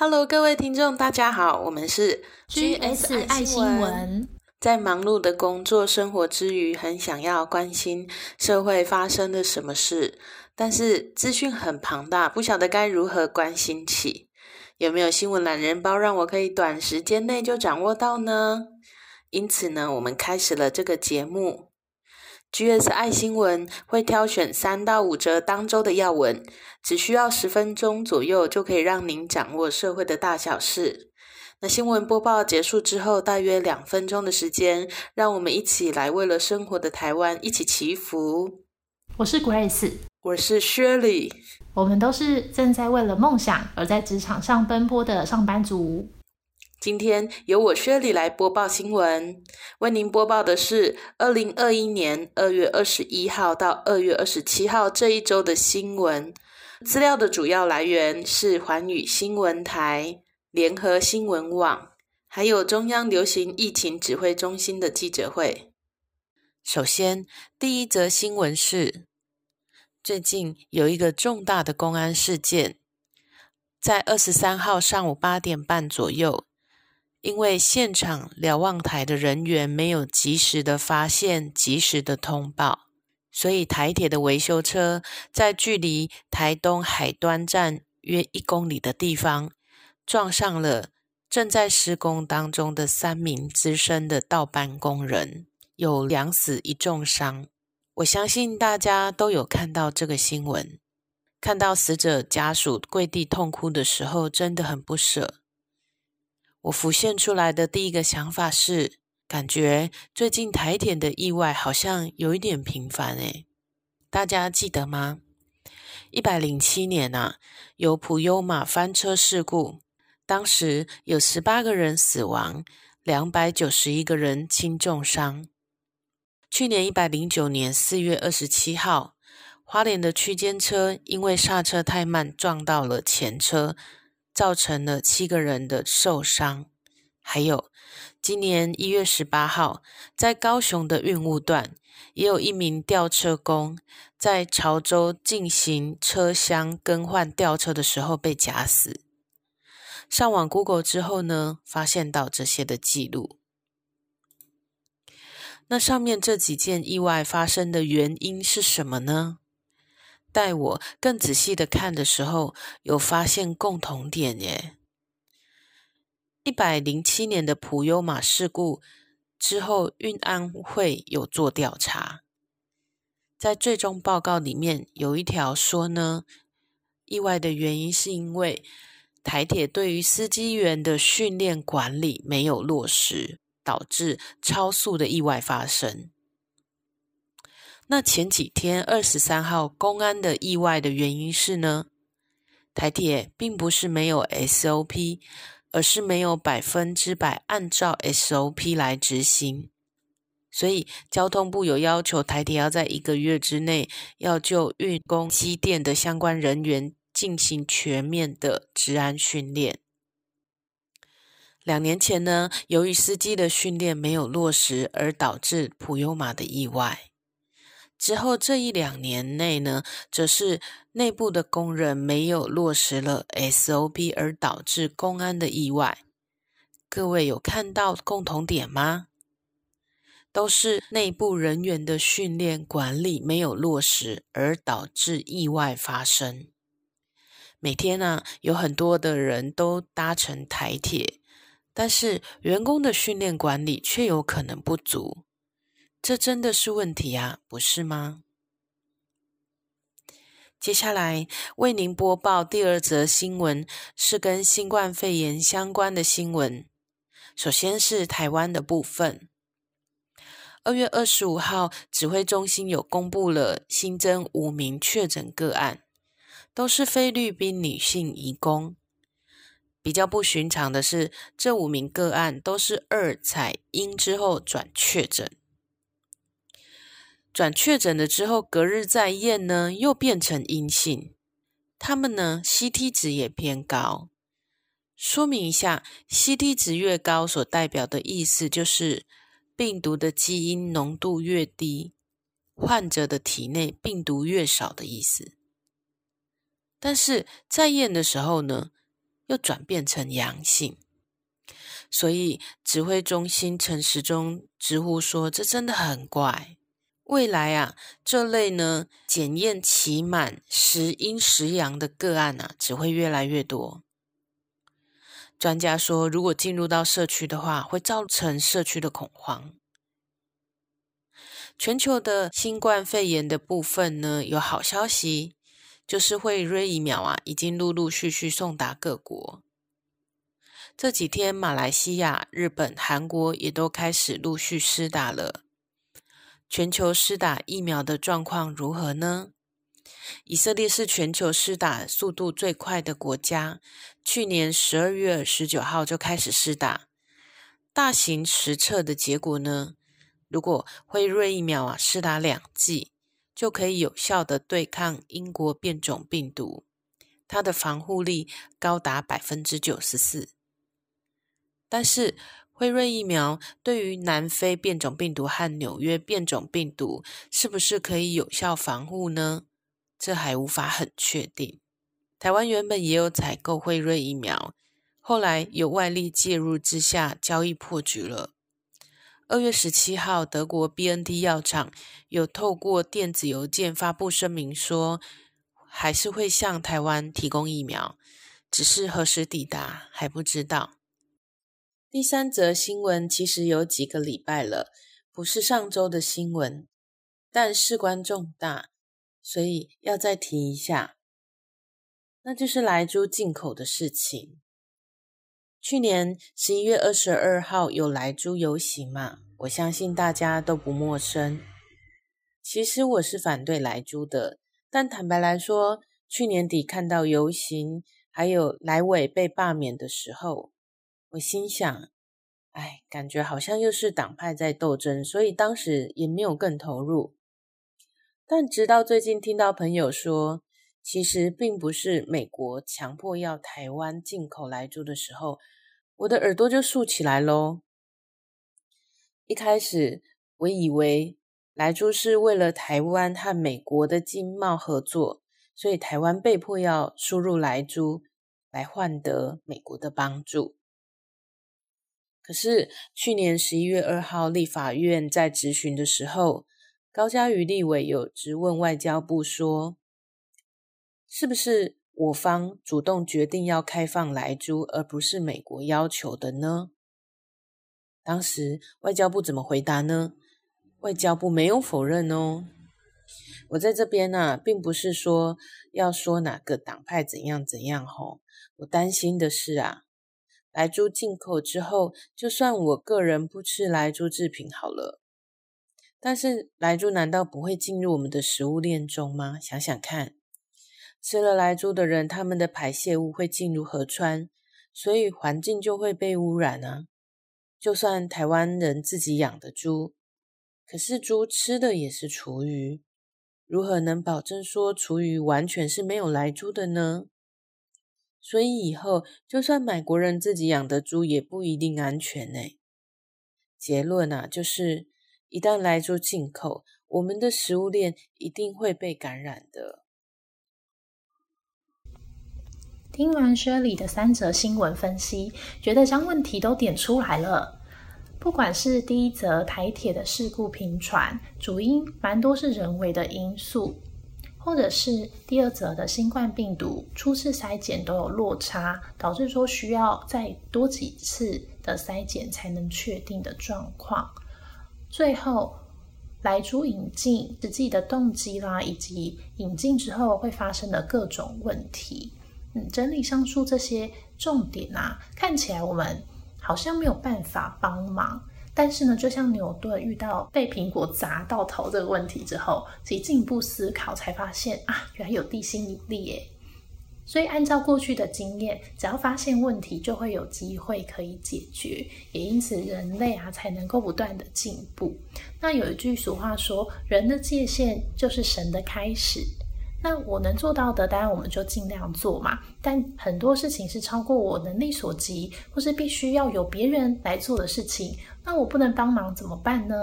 Hello，各位听众，大家好，我们是 GS 爱新闻。在忙碌的工作生活之余，很想要关心社会发生了什么事，但是资讯很庞大，不晓得该如何关心起。有没有新闻懒人包，让我可以短时间内就掌握到呢？因此呢，我们开始了这个节目。GS 爱新闻会挑选三到五则当周的要闻，只需要十分钟左右，就可以让您掌握社会的大小事。那新闻播报结束之后，大约两分钟的时间，让我们一起来为了生活的台湾一起祈福。我是 Grace，我是 Shirley，我们都是正在为了梦想而在职场上奔波的上班族。今天由我薛里来播报新闻，为您播报的是二零二一年二月二十一号到二月二十七号这一周的新闻。资料的主要来源是环宇新闻台。联合新闻网，还有中央流行疫情指挥中心的记者会。首先，第一则新闻是：最近有一个重大的公安事件，在二十三号上午八点半左右，因为现场瞭望台的人员没有及时的发现、及时的通报，所以台铁的维修车在距离台东海端站约一公里的地方。撞上了正在施工当中的三名资深的倒班工人，有两死一重伤。我相信大家都有看到这个新闻，看到死者家属跪地痛哭的时候，真的很不舍。我浮现出来的第一个想法是，感觉最近台铁的意外好像有一点频繁诶，大家记得吗？一百零七年啊，有普悠玛翻车事故。当时有十八个人死亡，两百九十一个人轻重伤。去年一百零九年四月二十七号，花莲的区间车因为刹车太慢撞到了前车，造成了七个人的受伤。还有今年一月十八号，在高雄的运务段，也有一名吊车工在潮州进行车厢更换吊车的时候被夹死。上网 Google 之后呢，发现到这些的记录。那上面这几件意外发生的原因是什么呢？待我更仔细的看的时候，有发现共同点耶。一百零七年的普悠马事故之后，运安会有做调查，在最终报告里面有一条说呢，意外的原因是因为。台铁对于司机员的训练管理没有落实，导致超速的意外发生。那前几天二十三号公安的意外的原因是呢？台铁并不是没有 SOP，而是没有百分之百按照 SOP 来执行。所以交通部有要求台铁要在一个月之内要就运工机电的相关人员。进行全面的治安训练。两年前呢，由于司机的训练没有落实，而导致普悠玛的意外。之后这一两年内呢，则是内部的工人没有落实了 SOP，而导致公安的意外。各位有看到共同点吗？都是内部人员的训练管理没有落实，而导致意外发生。每天呢，有很多的人都搭乘台铁，但是员工的训练管理却有可能不足，这真的是问题啊，不是吗？接下来为您播报第二则新闻，是跟新冠肺炎相关的新闻。首先是台湾的部分，二月二十五号，指挥中心有公布了新增五名确诊个案。都是菲律宾女性移工。比较不寻常的是，这五名个案都是二采阴之后转确诊，转确诊了之后隔日再验呢，又变成阴性。他们呢，CT 值也偏高。说明一下，CT 值越高，所代表的意思就是病毒的基因浓度越低，患者的体内病毒越少的意思。但是在验的时候呢，又转变成阳性。所以指挥中心陈时中直呼说：“这真的很怪。未来啊，这类呢检验期满时阴时阳的个案啊，只会越来越多。”专家说，如果进入到社区的话，会造成社区的恐慌。全球的新冠肺炎的部分呢，有好消息，就是辉瑞疫苗啊，已经陆陆续续送达各国。这几天，马来西亚、日本、韩国也都开始陆续施打了。全球施打疫苗的状况如何呢？以色列是全球施打速度最快的国家，去年十二月十九号就开始施打。大型实测的结果呢？如果辉瑞疫苗啊施打两剂，就可以有效的对抗英国变种病毒，它的防护力高达百分之九十四。但是，辉瑞疫苗对于南非变种病毒和纽约变种病毒是不是可以有效防护呢？这还无法很确定。台湾原本也有采购辉瑞疫苗，后来有外力介入之下，交易破局了。二月十七号，德国 B N T 药厂有透过电子邮件发布声明说，还是会向台湾提供疫苗，只是何时抵达还不知道。第三则新闻其实有几个礼拜了，不是上周的新闻，但事关重大，所以要再提一下。那就是莱猪进口的事情。去年十一月二十二号有莱猪游行嘛？我相信大家都不陌生。其实我是反对莱猪的，但坦白来说，去年底看到游行还有莱委被罢免的时候。我心想，哎，感觉好像又是党派在斗争，所以当时也没有更投入。但直到最近听到朋友说，其实并不是美国强迫要台湾进口来猪的时候，我的耳朵就竖起来喽。一开始我以为来猪是为了台湾和美国的经贸合作，所以台湾被迫要输入来猪来换得美国的帮助。可是去年十一月二号，立法院在质询的时候，高嘉瑜立委有质问外交部说：“是不是我方主动决定要开放来猪，而不是美国要求的呢？”当时外交部怎么回答呢？外交部没有否认哦。我在这边呢，并不是说要说哪个党派怎样怎样吼，我担心的是啊。来猪进口之后，就算我个人不吃来猪制品好了，但是来猪难道不会进入我们的食物链中吗？想想看，吃了来猪的人，他们的排泄物会进入河川，所以环境就会被污染啊。就算台湾人自己养的猪，可是猪吃的也是厨余，如何能保证说厨余完全是没有来猪的呢？所以以后就算美国人自己养的猪也不一定安全呢。结论啊，就是一旦来猪进口，我们的食物链一定会被感染的。听完薛里的三则新闻分析，觉得将问题都点出来了。不管是第一则台铁的事故频传，主因蛮多是人为的因素。或者是第二则的新冠病毒初次筛检都有落差，导致说需要再多几次的筛检才能确定的状况。最后来猪引进实际的动机啦，以及引进之后会发生的各种问题。嗯，整理上述这些重点啊，看起来我们好像没有办法帮忙。但是呢，就像牛顿遇到被苹果砸到头这个问题之后，自己进一步思考，才发现啊，原来有地心引力耶。所以按照过去的经验，只要发现问题，就会有机会可以解决。也因此，人类啊才能够不断的进步。那有一句俗话说：“人的界限就是神的开始。”那我能做到的，当然我们就尽量做嘛。但很多事情是超过我能力所及，或是必须要有别人来做的事情。那我不能帮忙怎么办呢？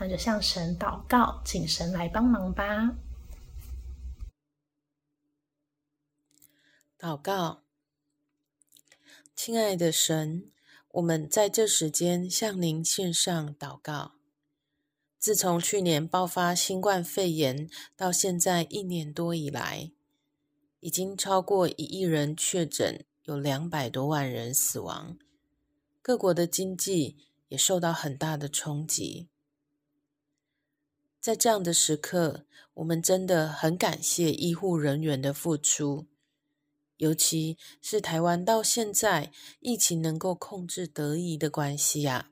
那就向神祷告，请神来帮忙吧。祷告，亲爱的神，我们在这时间向您献上祷告。自从去年爆发新冠肺炎到现在一年多以来，已经超过一亿人确诊，有两百多万人死亡，各国的经济也受到很大的冲击。在这样的时刻，我们真的很感谢医护人员的付出，尤其是台湾到现在疫情能够控制得宜的关系啊。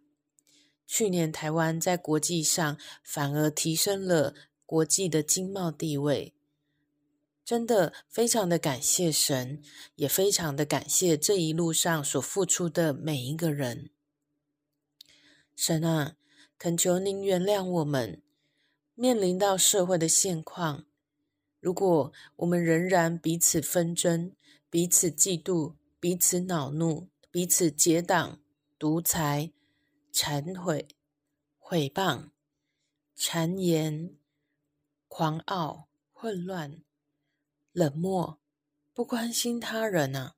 去年台湾在国际上反而提升了国际的经贸地位，真的非常的感谢神，也非常的感谢这一路上所付出的每一个人。神啊，恳求您原谅我们。面临到社会的现况，如果我们仍然彼此纷争、彼此嫉妒、彼此恼怒、彼此结党、独裁、忏悔、毁谤、谗言、狂傲、混乱、冷漠、不关心他人啊，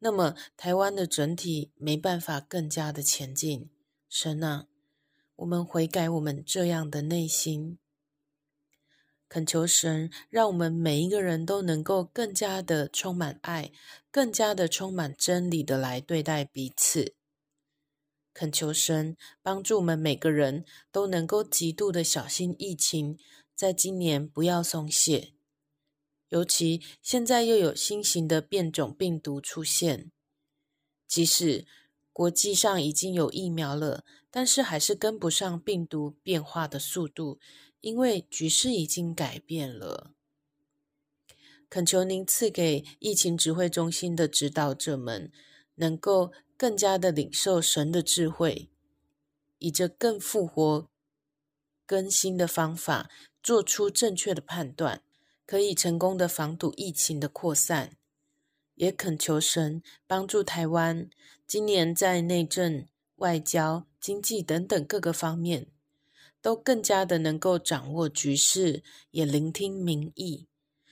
那么台湾的整体没办法更加的前进。神啊，我们悔改我们这样的内心。恳求神，让我们每一个人都能够更加的充满爱，更加的充满真理的来对待彼此。恳求神帮助我们每个人都能够极度的小心疫情，在今年不要松懈。尤其现在又有新型的变种病毒出现，即使国际上已经有疫苗了，但是还是跟不上病毒变化的速度。因为局势已经改变了，恳求您赐给疫情指挥中心的指导者们，能够更加的领受神的智慧，以着更复活、更新的方法，做出正确的判断，可以成功的防堵疫情的扩散。也恳求神帮助台湾，今年在内政、外交、经济等等各个方面。都更加的能够掌握局势，也聆听民意，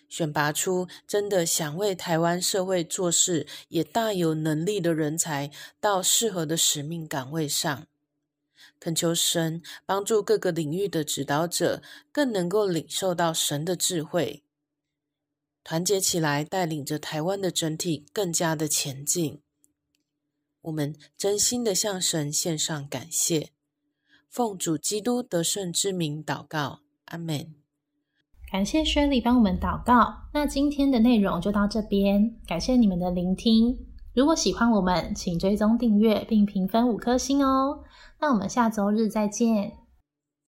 选拔出真的想为台湾社会做事，也大有能力的人才到适合的使命岗位上。恳求神帮助各个领域的指导者，更能够领受到神的智慧，团结起来，带领着台湾的整体更加的前进。我们真心的向神献上感谢。奉主基督得胜之名祷告，阿门。感谢薛丽帮我们祷告。那今天的内容就到这边，感谢你们的聆听。如果喜欢我们，请追踪订阅并评分五颗星哦。那我们下周日再见。